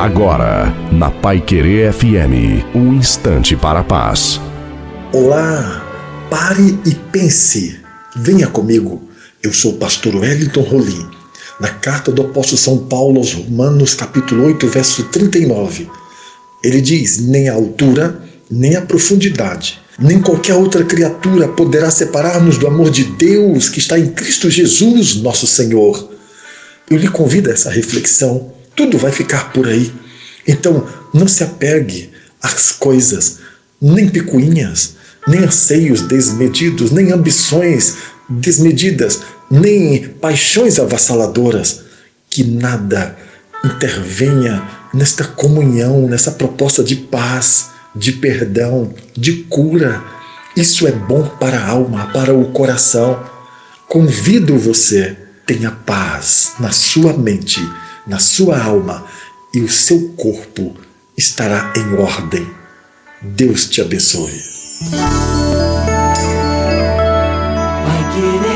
Agora, na Pai Querer FM, um instante para a paz. Olá, pare e pense. Venha comigo. Eu sou o pastor Wellington Rolim. Na carta do apóstolo São Paulo aos Romanos, capítulo 8, verso 39. Ele diz: Nem a altura, nem a profundidade, nem qualquer outra criatura poderá separar-nos do amor de Deus que está em Cristo Jesus, nosso Senhor. Eu lhe convido a essa reflexão tudo vai ficar por aí. Então, não se apegue às coisas, nem picuinhas, nem anseios desmedidos, nem ambições desmedidas, nem paixões avassaladoras. Que nada intervenha nesta comunhão, nessa proposta de paz, de perdão, de cura. Isso é bom para a alma, para o coração. Convido você, tenha paz na sua mente na sua alma e o seu corpo estará em ordem. Deus te abençoe. Vai querer